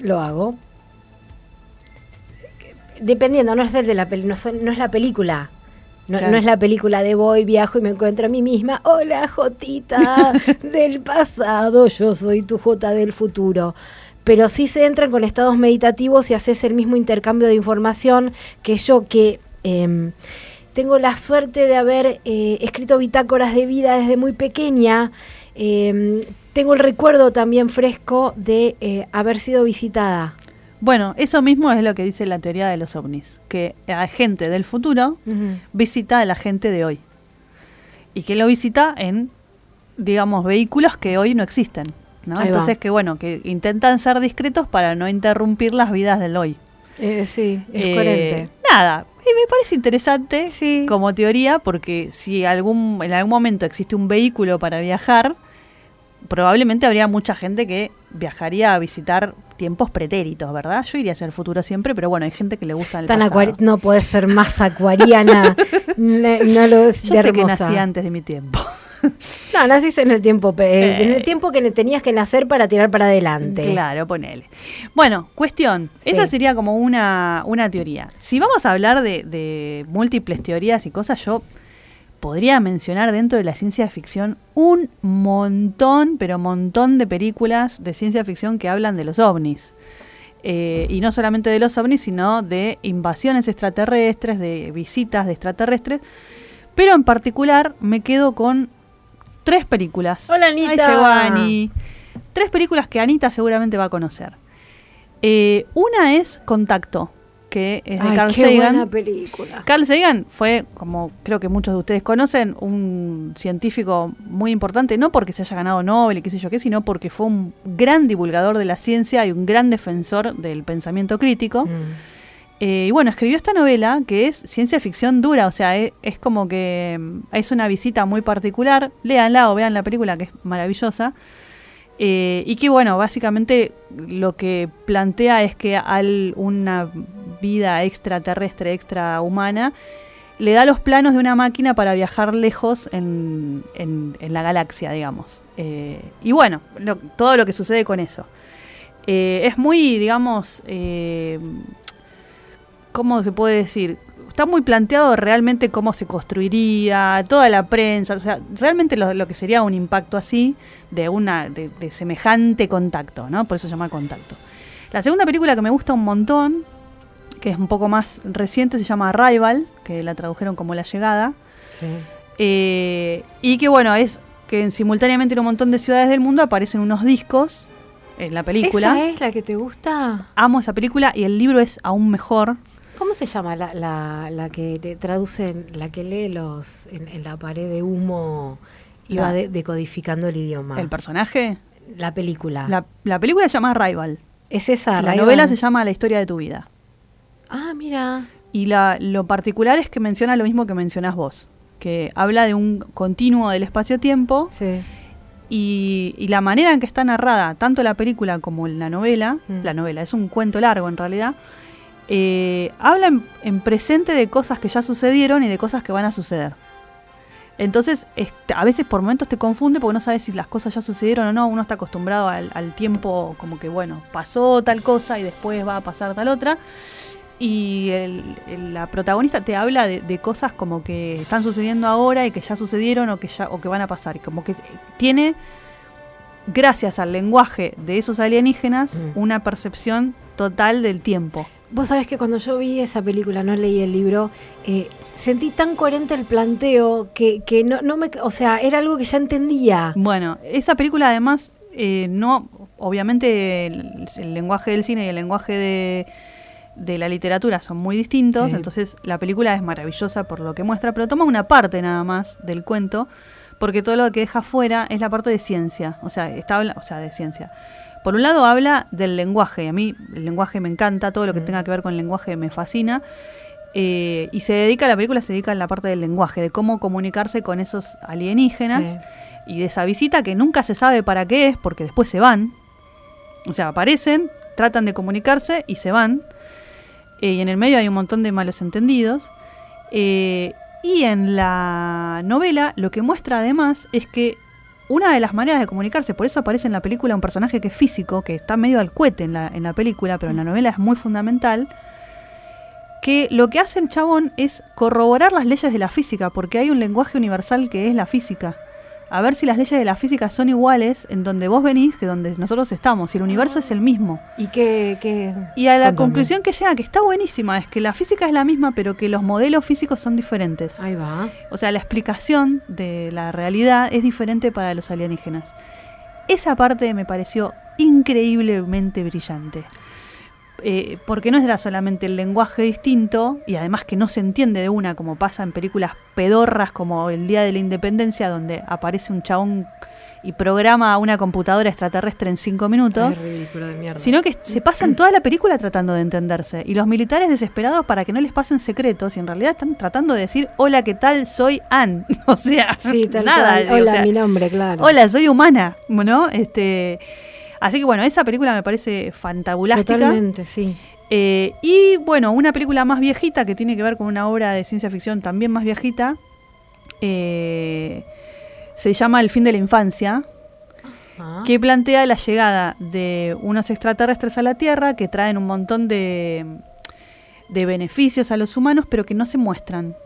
lo hago. Dependiendo, no es el de la no, son- no es la película. No, Claro. no es la película de voy, viajo y me encuentro a mí misma. Hola, Jotita del pasado, yo soy tu Jota del futuro. Pero sí se entran con estados meditativos y haces el mismo intercambio de información que yo, que em, tengo la suerte de haber eh, escrito bitácoras de vida desde muy pequeña. em, tengo el recuerdo también fresco de eh, haber sido visitada. Bueno, eso mismo es lo que dice la teoría de los ovnis, que la gente del futuro visita a la gente de hoy. Y que lo visita en, digamos, vehículos que hoy no existen. ¿no? Va. Entonces, que bueno, que intentan ser discretos para no interrumpir las vidas del hoy. Eh, sí, es Eh, coherente. Nada, y me parece interesante Sí. como teoría porque si algún, en algún momento existe un vehículo para viajar, probablemente habría mucha gente que viajaría a visitar tiempos pretéritos, ¿verdad? Yo iría hacia el futuro siempre, pero bueno, hay gente que le gusta el Tan pasado. no puedes ser más acuariana. no, no lo es Yo de sé que nací antes de mi tiempo. No, naciste en el tiempo, pe- en Eh. el tiempo que tenías que nacer para tirar para adelante. Claro, ponele. Bueno, cuestión. Sí. Esa sería como una, una teoría. Si vamos a hablar de, de múltiples teorías y cosas, yo podría mencionar dentro de la ciencia ficción un montón, pero montón de películas de ciencia ficción que hablan de los ovnis. Eh, y no solamente de los ovnis, sino de invasiones extraterrestres, de visitas de extraterrestres. Pero en particular me quedo con tres películas. Hola, Anita. Ahí llegó Ani. Tres películas que Anita seguramente va a conocer. Eh, una es Contacto, que es de Ay, Carl qué Sagan. buena película. Carl Sagan fue, como creo que muchos de ustedes conocen, un científico muy importante, no porque se haya ganado Nobel y qué sé yo qué, sino porque fue un gran divulgador de la ciencia y un gran defensor del pensamiento crítico. Mm. Eh, y bueno, escribió esta novela que es ciencia ficción dura, o sea, es, es como que mm, es una visita muy particular. Léanla o vean la película que es maravillosa. Eh, y que bueno, básicamente lo que plantea es que al una vida extraterrestre, extrahumana, le da los planos de una máquina para viajar lejos en, en- la galaxia, digamos. Eh, y bueno, lo- todo lo que sucede con eso. Eh, es muy, digamos, eh, ¿cómo se puede decir? Está muy planteado realmente cómo se construiría, toda la prensa, o sea, realmente lo, lo que sería un impacto así de una de, de semejante contacto, ¿no? Por eso se llama contacto. La segunda película que me gusta un montón, que es un poco más reciente, se llama Arrival, que la tradujeron como La Llegada. Sí. Eh, y que bueno, es que en- simultáneamente en un montón de ciudades del mundo aparecen unos discos en la película. ¿Esa es la que te gusta? Amo esa película y el libro es aún mejor. ¿Cómo se llama la, la, la que te traducen, la que lee los en, en la pared de humo y La- va de- decodificando el idioma? El personaje. la película. La, la película se llama Arrival. ¿Es esa? La novela se llama La historia de tu vida. Ah, mira. Y la, lo particular es que menciona lo mismo que mencionás vos, que habla de un continuo del espacio-tiempo Sí. y, y la manera en que está narrada, tanto la película como la novela, Mm. la novela es un cuento largo en realidad, eh, habla en, en presente de cosas que ya sucedieron y de cosas que van a suceder. Entonces, a veces por momentos te confunde porque no sabes si las cosas ya sucedieron o no. Uno está acostumbrado al, al tiempo como que, bueno, pasó tal cosa y después va a pasar tal otra. Y el- el- la protagonista te habla de, de cosas como que están sucediendo ahora y que ya sucedieron o que, ya, o que van a pasar. Y como que tiene, gracias al lenguaje de esos alienígenas, Mm. una percepción total del tiempo. Vos sabés que cuando yo vi esa película, no leí el libro, eh, sentí tan coherente el planteo que, que no, no me... O sea, era algo que ya entendía. Bueno, esa película además, eh, no, obviamente el, el lenguaje del cine y el lenguaje de, de la literatura son muy distintos, Sí. entonces la película es maravillosa por lo que muestra, pero toma una parte nada más del cuento, porque todo lo que deja fuera es la parte de ciencia, o sea, está, o sea, de ciencia. Por un lado habla del lenguaje, a mí el lenguaje me encanta, todo lo que Mm. tenga que ver con el lenguaje me fascina. eh, y se dedica, la película se dedica a la parte del lenguaje, de cómo comunicarse con esos alienígenas Sí. y de esa visita que nunca se sabe para qué es, porque después se van. O sea, aparecen, tratan de comunicarse y se van. Eh, y en el medio hay un montón de malos entendidos. Eh, Y en la novela lo que muestra además es que una de las maneras de comunicarse, por eso aparece en la película un personaje que es físico, que está medio al cohete en la, en la película, pero en la novela es muy fundamental, que lo que hace el chabón es corroborar las leyes de la física, porque hay un lenguaje universal que es la física. A ver si las leyes de la física son iguales en donde vos venís que donde nosotros estamos, si el universo es el mismo. ¿Y qué? qué? Y a la Contame. conclusión que llega, que está buenísima, es que la física es la misma, pero que los modelos físicos son diferentes. Ahí va. O sea, la explicación de la realidad es diferente para los alienígenas. Esa parte me pareció increíblemente brillante. Eh, porque no era solamente el lenguaje distinto, y además que no se entiende de una, como pasa en películas pedorras como El Día de la Independencia, donde aparece un chabón y programa a una computadora extraterrestre en cinco minutos de sino que se pasan toda la película tratando de entenderse. Y los militares desesperados para que no les pasen secretos y en realidad están tratando de decir, hola, ¿qué tal? Soy Ann. o sea, Sí, tal nada. Hola, o sea, mi nombre, claro. hola, soy humana, ¿no? Este, así que bueno, esa película me parece fantabulástica. Totalmente, sí. Eh, y bueno, una película más viejita que tiene que ver con una obra de ciencia ficción también más viejita. eh, se llama El fin de la infancia, Ah. que plantea la llegada de unos extraterrestres a la Tierra que traen un montón de, de beneficios a los humanos, pero que no se muestran,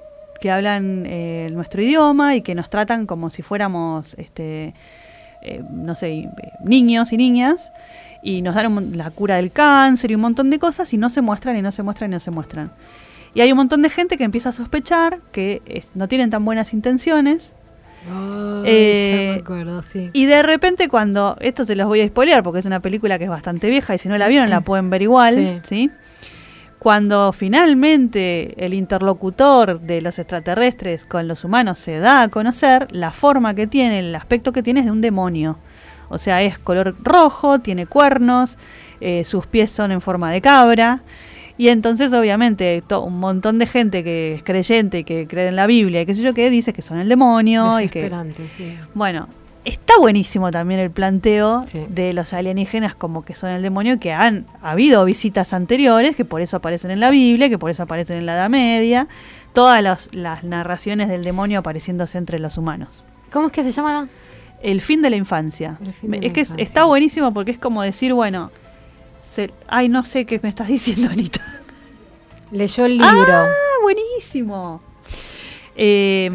que hablan eh, nuestro idioma y que nos tratan como si fuéramos, este, eh, no sé, eh, niños y niñas, y nos dan un la cura del cáncer y un montón de cosas, y no se muestran y no se muestran y no se muestran. Y hay un montón de gente que empieza a sospechar que es- no tienen tan buenas intenciones, Eh, ya me acuerdo, sí. y de repente cuando, esto se los voy a spoilear porque es una película que es bastante vieja y si no la vieron la pueden ver igual, Sí. ¿sí? Cuando finalmente el interlocutor de los extraterrestres con los humanos se da a conocer, la forma que tiene, el aspecto que tiene es de un demonio. O sea, es color rojo, tiene cuernos, eh, sus pies son en forma de cabra. Y entonces, obviamente, un montón de gente que es creyente y que cree en la Biblia y qué sé yo qué, dice que son el demonio y que sí. bueno, está buenísimo también el planteo Sí. de los alienígenas como que son el demonio, que han habido visitas anteriores, que por eso aparecen en la Biblia, que por eso aparecen en la Edad Media, todas los- las narraciones del demonio apareciéndose entre los humanos. ¿Cómo es que se llama? El fin de la infancia. De es la que es- está buenísimo porque es como decir, bueno, se- ay, no sé qué me estás diciendo, Anita. Leyó el libro. Ah, buenísimo. Eh,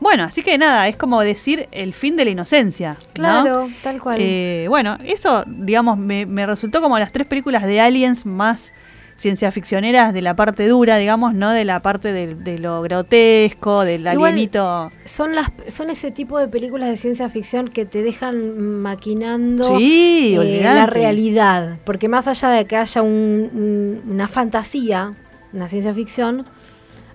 bueno, así que nada, es como decir el fin de la inocencia. ¿no? claro, tal cual. Eh, bueno, eso, digamos, me, me resultó como las tres películas de Aliens más ciencia ficcioneras de la parte dura, digamos, no de la parte de, de lo grotesco, del Igual- alienito. son las son ese tipo de películas de ciencia ficción que te dejan maquinando Sí, eh, la realidad. Porque más allá de que haya un- un- una fantasía, una ciencia ficción,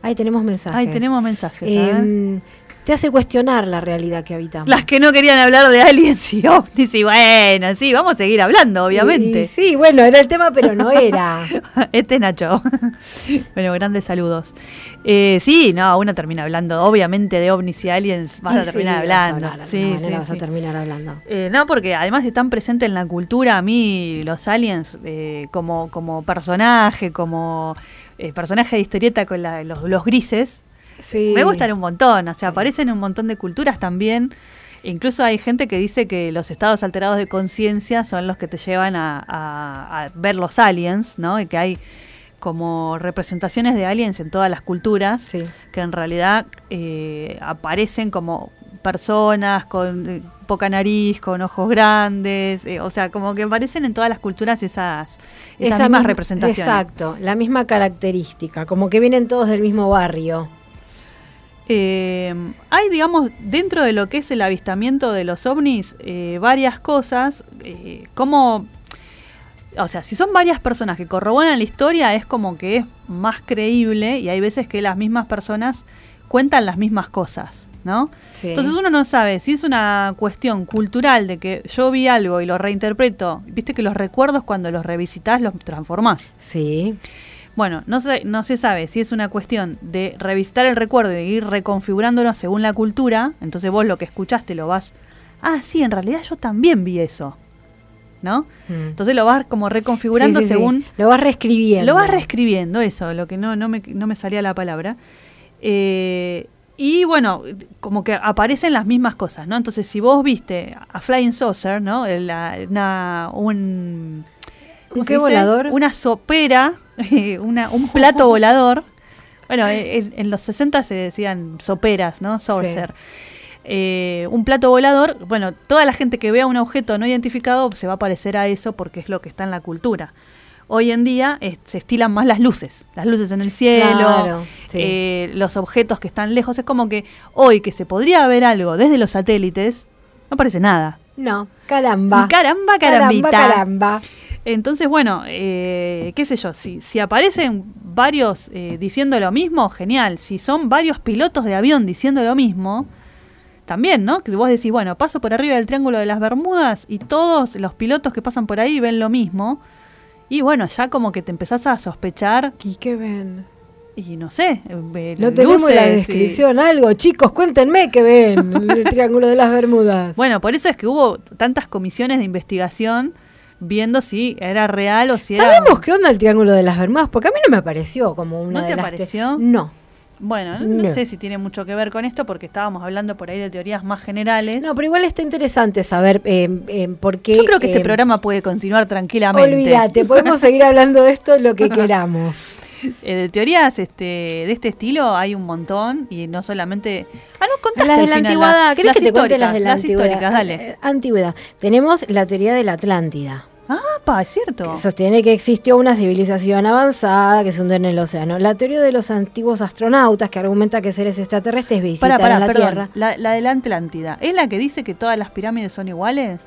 ahí tenemos mensajes. Ay, tenemos mensajes. a ver. Te hace cuestionar la realidad que habitamos. Las que no querían hablar de aliens y ovnis, y bueno, sí, vamos a seguir hablando, obviamente. Y- sí, bueno, era el tema, pero no era. Este es Nacho. bueno, grandes saludos. Eh, sí, no, uno termina hablando, obviamente, de ovnis y aliens, vas Y a sí, terminar vas a hablando. de sí, sí, vas a sí. terminar hablando. Eh, no, porque además están presentes en la cultura, a mí los aliens eh, como, como personaje, como eh, personaje de historieta con la- los, los grises, Sí. me gustan un montón, o sea, aparecen en un montón de culturas también. Incluso hay gente que dice que los estados alterados de conciencia son los que te llevan a, a- a ver los aliens, ¿no? Y que hay como representaciones de aliens en todas las culturas, Sí. que en realidad eh, aparecen como personas con eh, poca nariz, con ojos grandes, eh, o sea, como que aparecen en todas las culturas esas, esas Esa mismas misma- representaciones. Exacto, la misma característica, como que vienen todos del mismo barrio. Eh, hay, digamos, dentro de lo que es el avistamiento de los ovnis, eh, varias cosas, eh, como, o sea, si son varias personas que corroboran la historia, es como que es más creíble y hay veces que las mismas personas cuentan las mismas cosas, ¿no? Sí. Entonces uno no sabe si es una cuestión cultural de que yo vi algo y lo reinterpreto, viste que los recuerdos cuando los revisitas los transformás. Sí. Bueno, no se, no se sabe si es una cuestión de revisitar el recuerdo y ir reconfigurándolo según la cultura. Entonces vos lo que escuchaste lo vas. Ah, sí, en realidad yo también vi eso. ¿No? Mm. Entonces lo vas como reconfigurando Sí, sí, sí. según. Lo vas reescribiendo. Lo vas reescribiendo, eso, lo que no, no, me, no me salía la palabra. Eh, y bueno, como que aparecen las mismas cosas, ¿no? Entonces, si vos viste a Flying Saucer, ¿no? La- una, un, ¿cómo ¿Un qué volador? Una sopera, una, un plato volador. Bueno, en, en los 60 se decían soperas, ¿no? Saucer. Eh, un plato volador, bueno, toda la gente que vea un objeto no identificado se va a parecer a eso porque es lo que está en la cultura. Hoy en día eh, se estilan más las luces, las luces en el cielo, Claro, sí. eh, los objetos que están lejos. Es como que hoy que se podría ver algo desde los satélites, no parece nada. No, caramba. Caramba, carambita. Caramba, caramba. Entonces, bueno, eh, qué sé yo, si, si aparecen varios eh, diciendo lo mismo, genial. Si son varios pilotos de avión diciendo lo mismo, también, ¿no? Que vos decís, bueno, paso por arriba del Triángulo de las Bermudas y todos los pilotos que pasan por ahí ven lo mismo. Y bueno, ya como que te empezás a sospechar ¿Y qué ven? y no sé, eh, No tenemos la y- descripción, algo. Chicos, cuéntenme qué ven en el Triángulo de las Bermudas. Bueno, por eso es que hubo tantas comisiones de investigación viendo si era real o si era... ¿Sabemos qué onda el Triángulo de las Bermudas? Porque a mí no me pareció como una ¿No de te las te- pareció? No. Bueno, no, sé si tiene mucho que ver con esto porque estábamos hablando por ahí de teorías más generales. No, pero igual está interesante saber eh, eh, por qué. Yo creo que este eh, programa puede continuar tranquilamente. Olvídate, podemos seguir hablando de esto lo que queramos. Eh, de teorías este, de este estilo hay un montón y no solamente... Ah, no, contaste Las de la final, antigüedad, ¿querés las que te cuente las de la las antigüedad? históricas, dale. Eh, Antigüedad. Tenemos la teoría de la Atlántida. Ah, pa, es cierto. que sostiene que existió una civilización avanzada que se hundió en el océano. La teoría de los antiguos astronautas que argumenta que seres extraterrestres visitaron Para, para, la perdón. Tierra. La, la de la Atlántida, ¿es la que dice que todas las pirámides son iguales?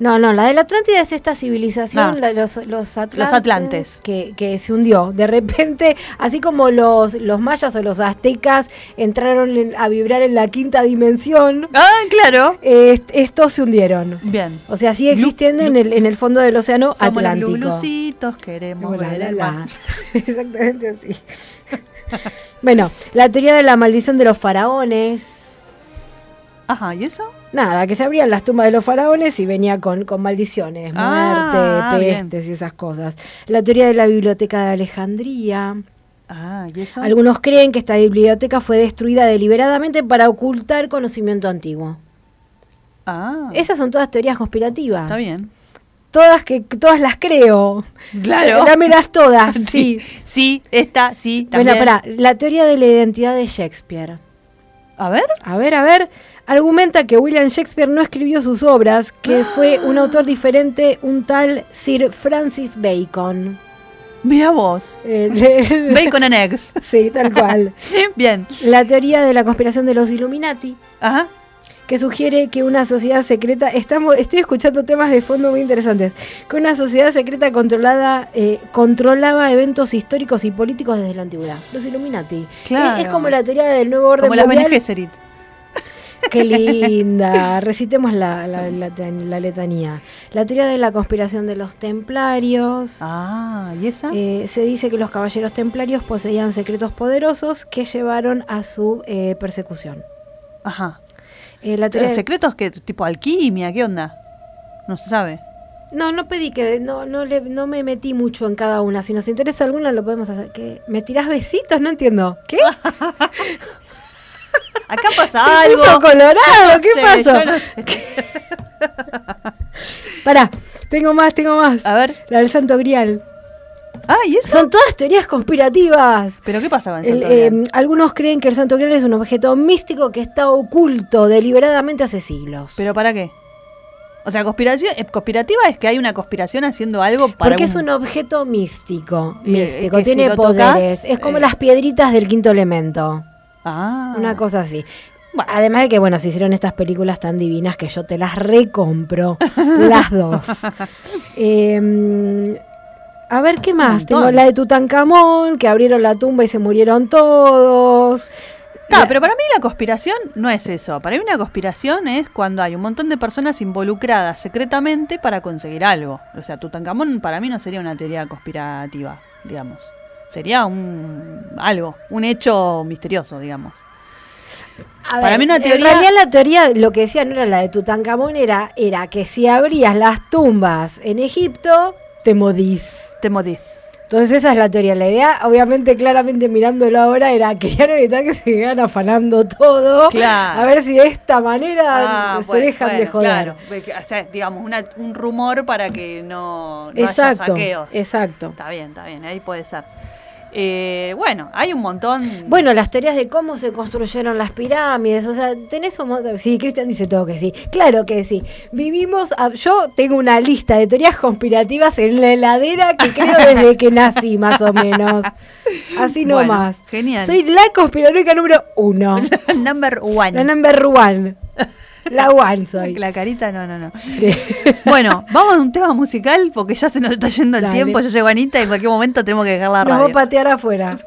No, no, la de la Atlántida es esta civilización, la- los, los atlantes, Los atlantes. Que, que se hundió. De repente, así como los, los mayas o los aztecas entraron en- a vibrar en la quinta dimensión, Ah, claro. eh, est- estos se hundieron. Bien. O sea, sigue existiendo en el, en el fondo del océano Somos los Atlántico. glulucitos, queremos La. Exactamente así. bueno, la teoría de la maldición de los faraones. Ajá, ¿y eso? Nada, que se abrían las tumbas de los faraones y venía con, con maldiciones, muerte, Ah, bien. pestes y esas cosas. La teoría de la biblioteca de Alejandría. Ah, ¿y eso? Algunos creen que esta biblioteca fue destruida deliberadamente para ocultar conocimiento antiguo. Ah, Esas son todas teorías conspirativas. está bien. Todas que todas las creo. Claro. Dámelas todas, sí. Sí, esta, sí, Bueno, también. pará, la teoría de la identidad de Shakespeare. A ver. A ver, a ver, argumenta que William Shakespeare no escribió sus obras, que fue un autor diferente, un tal Sir Francis Bacon. Mira vos. Eh, Bacon and eggs. Sí, tal cual. Bien. La teoría de la conspiración de los Illuminati, Ajá. que sugiere que una sociedad secreta, estamos, estoy escuchando temas de fondo muy interesantes, que una sociedad secreta controlada eh, controlaba eventos históricos y políticos desde la antigüedad. Los Illuminati. Claro. Es, es como la teoría del nuevo orden Como las mundial. Bene Gesserit. Qué linda. Recitemos la, la, la- la letanía. La teoría de la conspiración de los templarios. Ah, ¿y esa? Eh, se dice que los caballeros templarios poseían secretos poderosos que llevaron a su eh, persecución. Ajá. Eh, la teoría ¿Los de- secretos que tipo alquimia? ¿Qué onda? No se sabe. No, no pedí que no, no, le, no me metí mucho en cada una. Si nos interesa alguna, lo podemos hacer. ¿Qué? ¿Me tirás besitos? No entiendo. ¿Qué? Acá pasa Se algo. puso colorado, ¿qué sé, pasó? yo no sé. Pará, tengo más, tengo más. A ver. La del Santo Grial. Ah, ¿y eso? Son todas teorías conspirativas. ¿Pero qué pasa con el El, Santo eh, Grial? algunos creen que el Santo Grial es un objeto místico que está oculto deliberadamente hace siglos. ¿Pero para qué? O sea, conspiración, eh, conspirativa es que hay una conspiración haciendo algo para Porque es un objeto místico. Eh, Místico, si tiene tocas, poderes. es como eh, las piedritas del quinto elemento. Ah. Una cosa así. Bueno. Además de que, bueno, se hicieron estas películas tan divinas que yo te las recompro. las dos. Eh, a ver, ¿qué más? Tengo la de Tutankamón, que abrieron la tumba y se murieron todos. La- pero para mí la conspiración no es eso. Para mí una conspiración es cuando hay un montón de personas involucradas secretamente para conseguir algo. O sea, Tutankamón para mí no sería una teoría conspirativa, digamos. Sería un algo, un hecho misterioso, digamos. A Para mí una teoría- En realidad la teoría, lo que decía no era la de Tutankamón, era, era que si abrías las tumbas en Egipto, te modís. Te modís. Entonces esa es la teoría. La idea, obviamente, claramente mirándolo ahora, era querían evitar que se sigan afanando todo. Claro. A ver si de esta manera Ah, se bueno, dejan de joder. Claro, o sea, digamos, una- un rumor para que no, no haya Exacto, saqueos. exacto. Está bien, está bien, ahí puede ser. Eh, bueno, hay un montón. Bueno, las teorías de cómo se construyeron las pirámides, o sea, tenés un montón. Sí, Cristian dice todo que sí. Claro que sí. Vivimos. a- Yo tengo una lista de teorías conspirativas en la heladera que creo desde que nací, más o menos. Así Bueno, nomás. genial. Soy la conspiranoica número uno. Number one. La number one. La one soy. La carita, no, no, no. Sí. Bueno, vamos a un tema musical porque ya se nos está yendo el Dale. tiempo. Ya llegó Anita y en cualquier momento tenemos que dejar la Nos va a radio. patear afuera.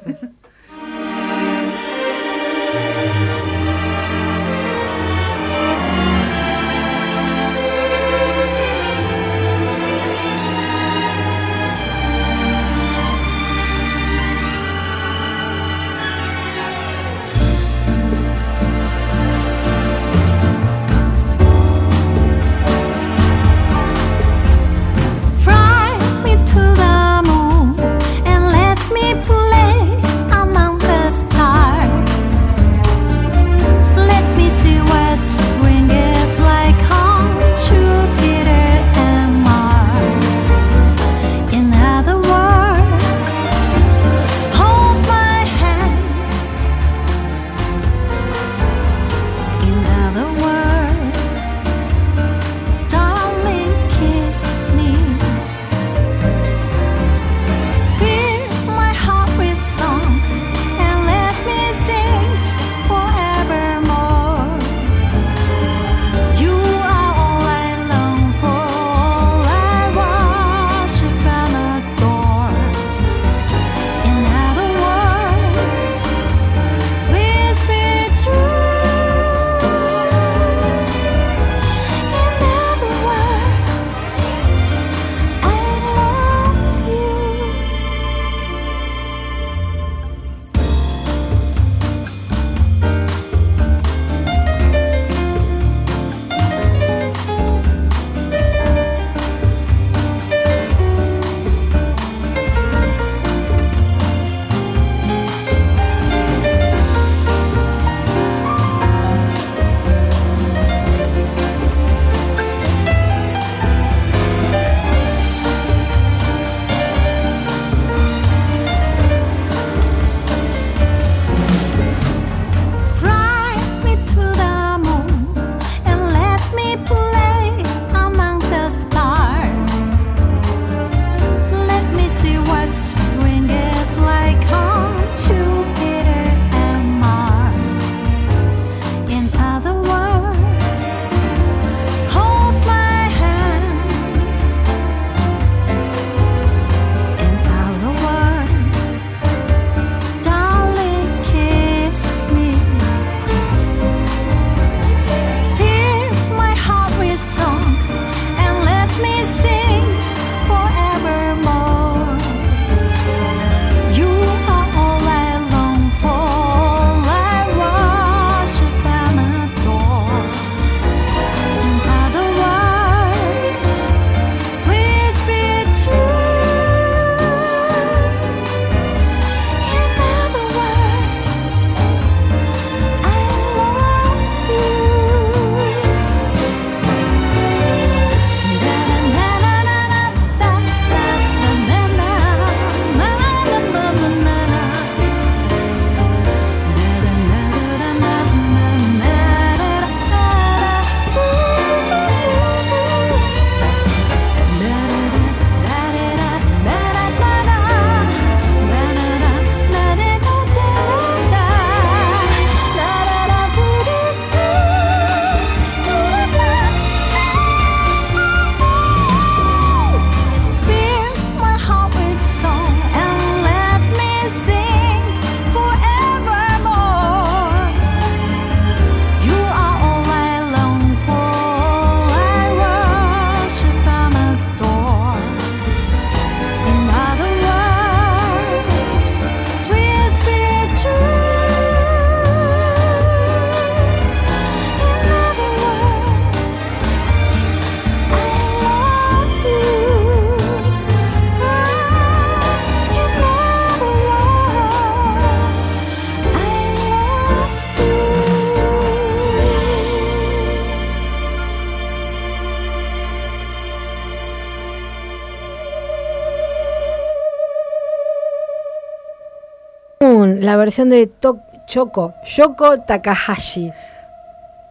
versión de To- Choco, Yoko Takahashi.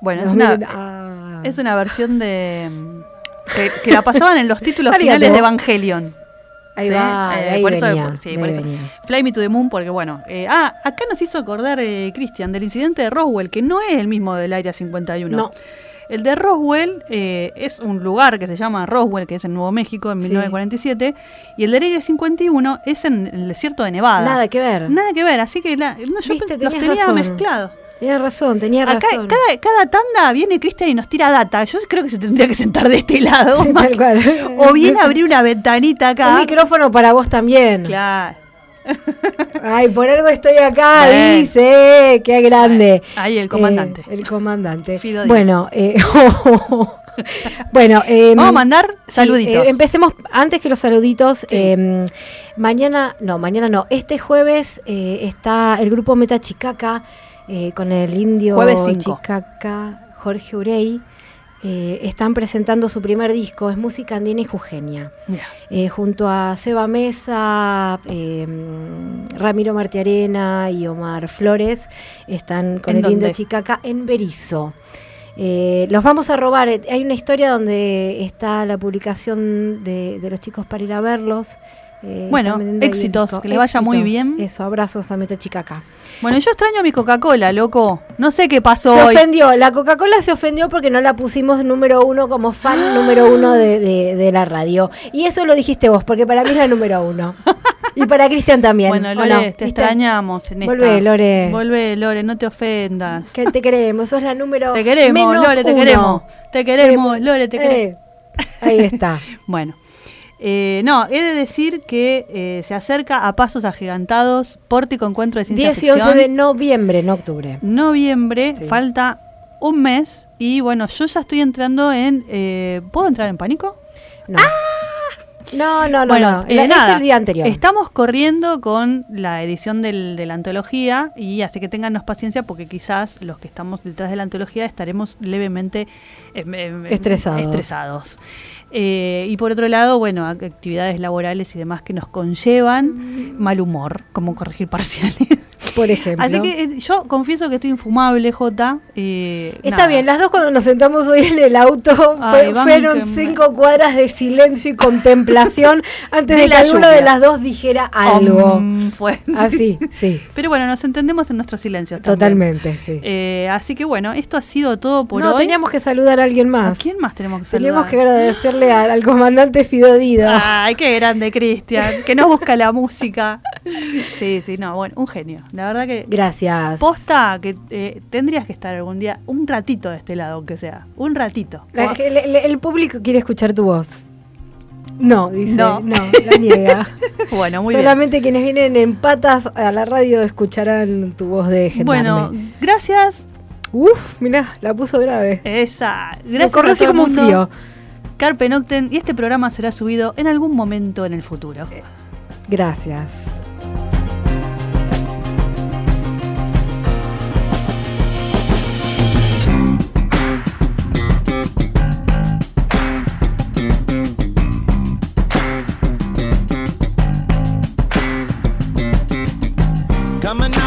Bueno, es una, 2000 ah. es una versión de. Que, que la pasaban en los títulos finales de Evangelion. Ahí Sí, va, eh, ahí por eso- venía, sí, por eso. Fly Me to the Moon, porque bueno. eh, ah, acá nos hizo acordar eh, Cristian del incidente de Roswell, que no es el mismo del Área 51. No. El de Roswell eh, es un lugar que se llama Roswell, que es en Nuevo México, en Sí. 1947. Y el del Área 51 es en el desierto de Nevada. Nada que ver. Nada que ver, así que la- no, yo Viste, pe- los tenía razón. mezclados. Tenía razón, tenía Acá, razón. cada, cada tanda viene Cristian y nos tira data. Yo creo que se tendría que sentar de este lado. Sí, tal cual. O bien abrir una ventanita acá. Un micrófono para vos también. Claro. Ay, por algo estoy acá, dice. Qué grande. Ahí el comandante. Eh, el comandante. Fido bueno, eh, bueno, eh, Vamos a mandar sí, saluditos. eh, empecemos antes que los saluditos. eh, mañana, no, mañana no. Este jueves eh, está el grupo Meta Chicaca eh, con el indio. Chicaca, Jorge Urey. Eh, están presentando su primer disco, es música andina y jujeña. Eh, junto a Seba Mesa, eh, Ramiro Martiarena y Omar Flores, están con ¿En el dónde? Chicaca en Berizo. Los vamos a robar. Hay una historia donde está la publicación de, de los chicos para ir a verlos. Eh, Bueno, éxitos, que les vaya muy bien. Eso, abrazos a Meta Chicaca. Bueno, yo extraño mi Coca-Cola, loco. No sé qué pasó Se hoy. ofendió, la Coca-Cola se ofendió porque no la pusimos número uno como fan número uno de, de- de la radio. Y eso lo dijiste vos, porque para mí es la número uno. Y para Cristian también. Bueno, ¿o Lore, no? te ¿Viste? extrañamos en esta. Volvé, Lore. Volvé, Lore, no te ofendas. Que te queremos, sos la número Te queremos, menos Lore, te uno. queremos. Te queremos, Lore, te queremos. Eh, ahí está. Bueno, eh, no, he de decir que eh, se acerca a pasos agigantados Pórtico Encuentro de Ciencia 10 y 11 Ficción. de noviembre, no octubre. Noviembre, Sí. falta un mes y bueno, yo ya estoy entrando en... eh, ¿Puedo entrar en pánico? No. No, no, no, bueno, no. eh, nada, es el día anterior. Estamos corriendo con la edición del- de la antología y así que ténganos paciencia porque quizás los que estamos detrás de la antología estaremos levemente em, em, em, Estresados. estresados. Eh, y por otro lado, bueno, ac- actividades laborales y demás que nos conllevan mal humor, como corregir parciales. Por ejemplo. Así que eh, yo confieso que estoy infumable, Jota. eh, Está nada. bien, las dos cuando nos sentamos hoy en el auto Ay, fue- bánquenme. fueron cinco cuadras de silencio y contemplación antes De de, que alguna de las dos dijera algo. Fue. Así, sí, Pero bueno, nos entendemos en nuestros silencios también. totalmente, sí. Eh, así que bueno, esto ha sido todo por no, hoy. teníamos que saludar a alguien ¿A más. quién más tenemos que saludar? Teníamos que agradecerle al, al comandante Fidodido. Ay, qué grande, Cristian, que nos busca la música. Sí, sí, no, bueno, un genio. La verdad que Gracias. posta que eh, tendrías que estar algún día un ratito de este lado, aunque sea, un ratito. La- el, el- el público quiere escuchar tu voz. No, dice. No. No, la niega. Bueno, muy Solamente quienes vienen en patas a la radio escucharán tu voz de bien. gendarme. Bueno, gracias. Uf, mirá, la puso grave. Esa. Me Gracias. el como un frío. Carpe Nocten y este programa será subido en algún momento en el futuro. Gracias. I'm a